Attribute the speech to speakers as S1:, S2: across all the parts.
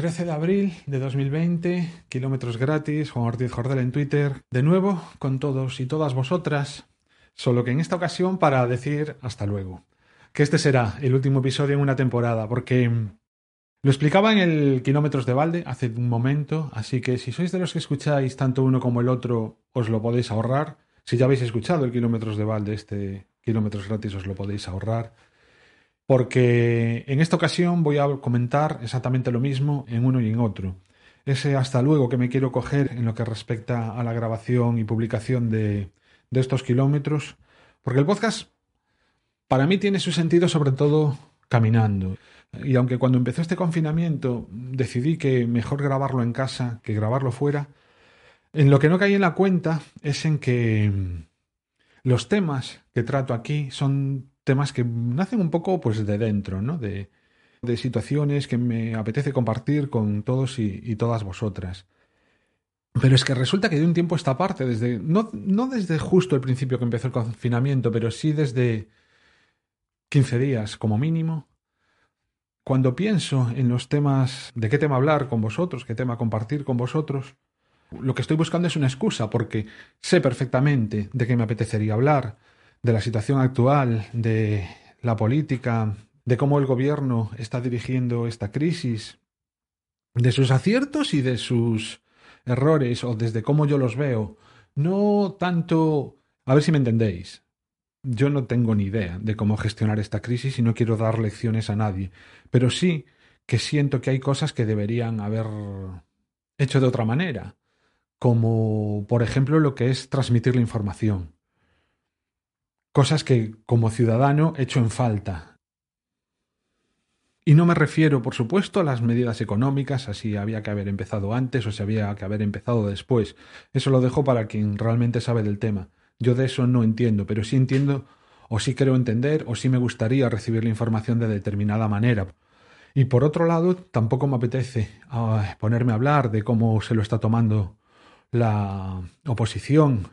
S1: 13 de abril de 2020, kilómetros gratis, Juan Ortiz Jordel en Twitter, de nuevo con todos y todas vosotras, solo que en esta ocasión para decir hasta luego. Que este será el último episodio en una temporada, porque lo explicaba en el Kilómetros de Balde hace un momento, así que si sois de los que escucháis tanto uno como el otro, os lo podéis ahorrar. Si ya habéis escuchado el Kilómetros de Balde, este Kilómetros gratis os lo podéis ahorrar porque en esta ocasión voy a comentar exactamente lo mismo en uno y en otro. Ese hasta luego que me quiero coger en lo que respecta a la grabación y publicación de, de estos kilómetros, porque el podcast para mí tiene su sentido sobre todo caminando. Y aunque cuando empezó este confinamiento decidí que mejor grabarlo en casa que grabarlo fuera, en lo que no caí en la cuenta es en que los temas que trato aquí son temas que nacen un poco pues de dentro, ¿no? De, de situaciones que me apetece compartir con todos y, todas vosotras. Pero es que resulta que de un tiempo esta parte, desde, no, no desde justo el principio que empezó el confinamiento, pero sí desde 15 días como mínimo, cuando pienso en los temas, de qué tema hablar con vosotros, qué tema compartir con vosotros, lo que estoy buscando es una excusa, porque sé perfectamente de qué me apetecería hablar, de la situación actual, de la política, de cómo el gobierno está dirigiendo esta crisis, de sus aciertos y de sus errores, o desde cómo yo los veo. No tanto... A ver si me entendéis. Yo no tengo ni idea de cómo gestionar esta crisis y no quiero dar lecciones a nadie, pero sí que siento que hay cosas que deberían haber hecho de otra manera, como por ejemplo lo que es transmitir la información cosas que como ciudadano echo en falta. Y no me refiero, por supuesto, a las medidas económicas, así había que haber empezado antes o si había que haber empezado después. Eso lo dejo para quien realmente sabe del tema. Yo de eso no entiendo, pero sí entiendo o sí creo entender o sí me gustaría recibir la información de determinada manera. Y por otro lado, tampoco me apetece ah, ponerme a hablar de cómo se lo está tomando la oposición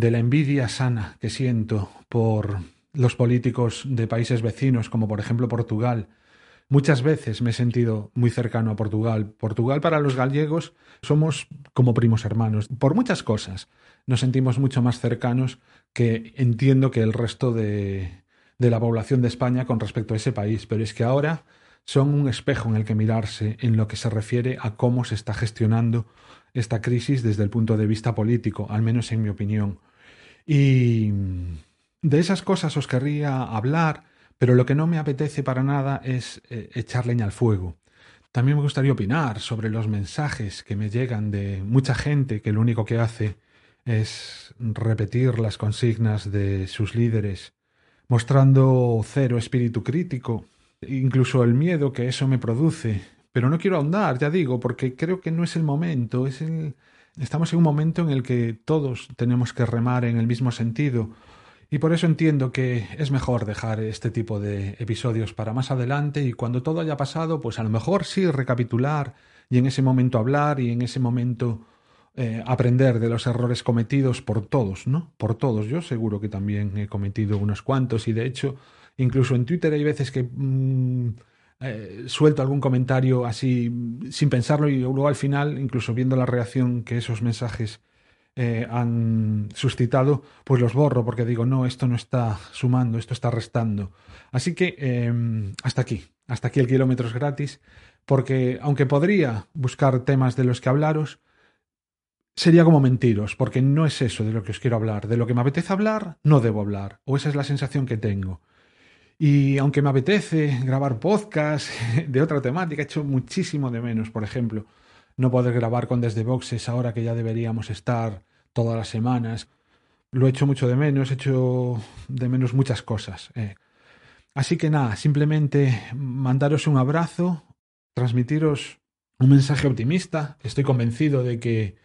S1: de la envidia sana que siento por los políticos de países vecinos, como por ejemplo Portugal. Muchas veces me he sentido muy cercano a Portugal. Portugal para los gallegos somos como primos hermanos. Por muchas cosas nos sentimos mucho más cercanos que entiendo que el resto de, de la población de España con respecto a ese país. Pero es que ahora son un espejo en el que mirarse en lo que se refiere a cómo se está gestionando esta crisis desde el punto de vista político, al menos en mi opinión. Y de esas cosas os querría hablar, pero lo que no me apetece para nada es eh, echar leña al fuego. También me gustaría opinar sobre los mensajes que me llegan de mucha gente que lo único que hace es repetir las consignas de sus líderes, mostrando cero espíritu crítico, incluso el miedo que eso me produce. Pero no quiero ahondar, ya digo, porque creo que no es el momento, es el, Estamos en un momento en el que todos tenemos que remar en el mismo sentido y por eso entiendo que es mejor dejar este tipo de episodios para más adelante y cuando todo haya pasado, pues a lo mejor sí recapitular y en ese momento hablar y en ese momento eh, aprender de los errores cometidos por todos, ¿no? Por todos. Yo seguro que también he cometido unos cuantos y de hecho incluso en Twitter hay veces que mm, eh, suelto algún comentario así sin pensarlo y luego al final, incluso viendo la reacción que esos mensajes eh, han suscitado, pues los borro porque digo, no, esto no está sumando, esto está restando. Así que em, hasta aquí, hasta aquí el kilómetros gratis, porque aunque podría buscar temas de los que hablaros, sería como mentiros, porque no es eso de lo que os quiero hablar. De lo que me apetece hablar, no debo hablar, o esa es la sensación que tengo. Y aunque me apetece grabar podcast de otra temática, he hecho muchísimo de menos, por ejemplo, no poder grabar con Desde Boxes ahora que ya deberíamos estar todas las semanas. Lo he hecho mucho de menos, he hecho de menos muchas cosas. Eh. Así que nada, simplemente mandaros un abrazo, transmitiros un mensaje optimista. Estoy convencido de que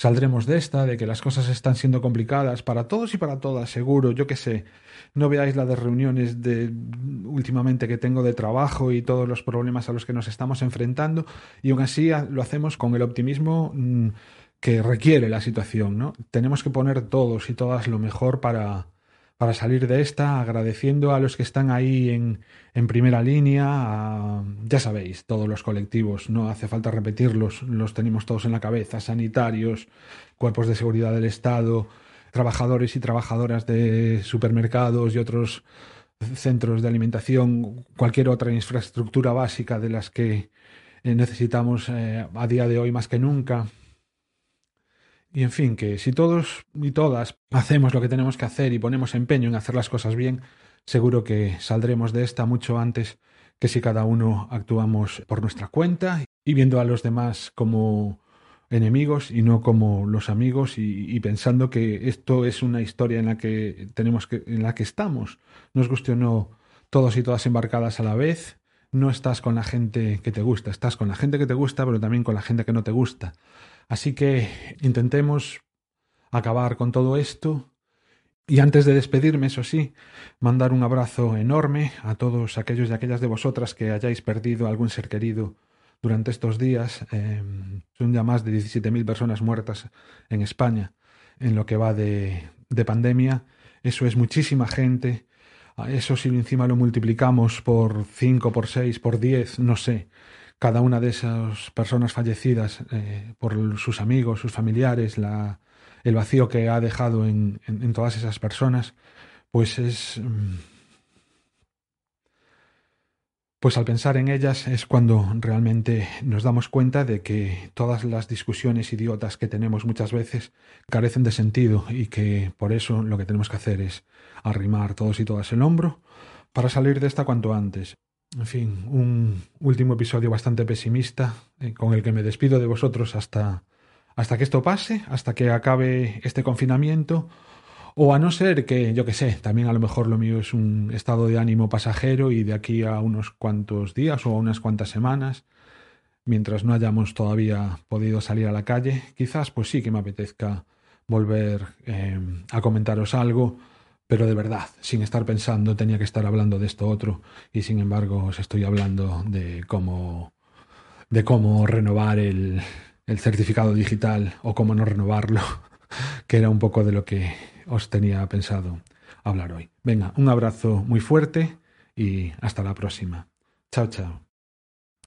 S1: saldremos de esta, de que las cosas están siendo complicadas para todos y para todas, seguro, yo qué sé. No veáis la de reuniones de últimamente que tengo de trabajo y todos los problemas a los que nos estamos enfrentando y aún así lo hacemos con el optimismo mm, que requiere la situación, ¿no? Tenemos que poner todos y todas lo mejor para para salir de esta, agradeciendo a los que están ahí en, en primera línea, ya sabéis, todos los colectivos, no hace falta repetirlos, los tenemos todos en la cabeza, sanitarios, cuerpos de seguridad del Estado, trabajadores y trabajadoras de supermercados y otros centros de alimentación, cualquier otra infraestructura básica de las que eh, necesitamos eh, a día de hoy más que nunca. Y en fin, que si todos y todas hacemos lo que tenemos que hacer y ponemos empeño en hacer las cosas bien, seguro que saldremos de esta mucho antes que si cada uno actuamos por nuestra cuenta y viendo a los demás como enemigos y no como los amigos y, pensando que esto es una historia en la que tenemos que en la que estamos. Nos guste o no todos y todas embarcadas a la vez no estás con la gente que te gusta estás con la gente que te gusta pero también con la gente que no te gusta así que intentemos acabar con todo esto y antes de despedirme eso sí mandar un abrazo enorme a todos aquellos y aquellas de vosotras que hayáis perdido algún ser querido durante estos días. Em, son ya más de 17.000 personas muertas en España en lo que va de, de pandemia. Eso es muchísima gente. Eso si encima lo multiplicamos por 5, por 6, por 10, no sé. Cada una de esas personas fallecidas eh, por sus amigos, sus familiares, el vacío que ha dejado en, en, todas esas personas, pues es... Mm, pues al pensar en ellas es cuando realmente nos damos cuenta de que todas las discusiones idiotas que tenemos muchas veces carecen de sentido y que por eso lo que tenemos que hacer es arrimar todos y todas el hombro para salir de esta cuanto antes. En fin, un último episodio bastante pesimista eh, con el que me despido de vosotros hasta hasta que esto pase, hasta que acabe este confinamiento. O a no ser que, yo que sé, también a lo mejor lo mío es un estado de ánimo pasajero y de aquí a unos cuantos días o a unas cuantas semanas, mientras no hayamos todavía podido salir a la calle, quizás pues sí que me apetezca volver em, a comentaros algo, pero de verdad, sin estar pensando, tenía que estar hablando de esto otro y sin embargo os estoy hablando de cómo de cómo renovar el, el certificado digital o cómo no renovarlo, que era un poco de lo que os tenía pensado hablar hoy. Venga, un abrazo muy fuerte y hasta la próxima. Chao, chao.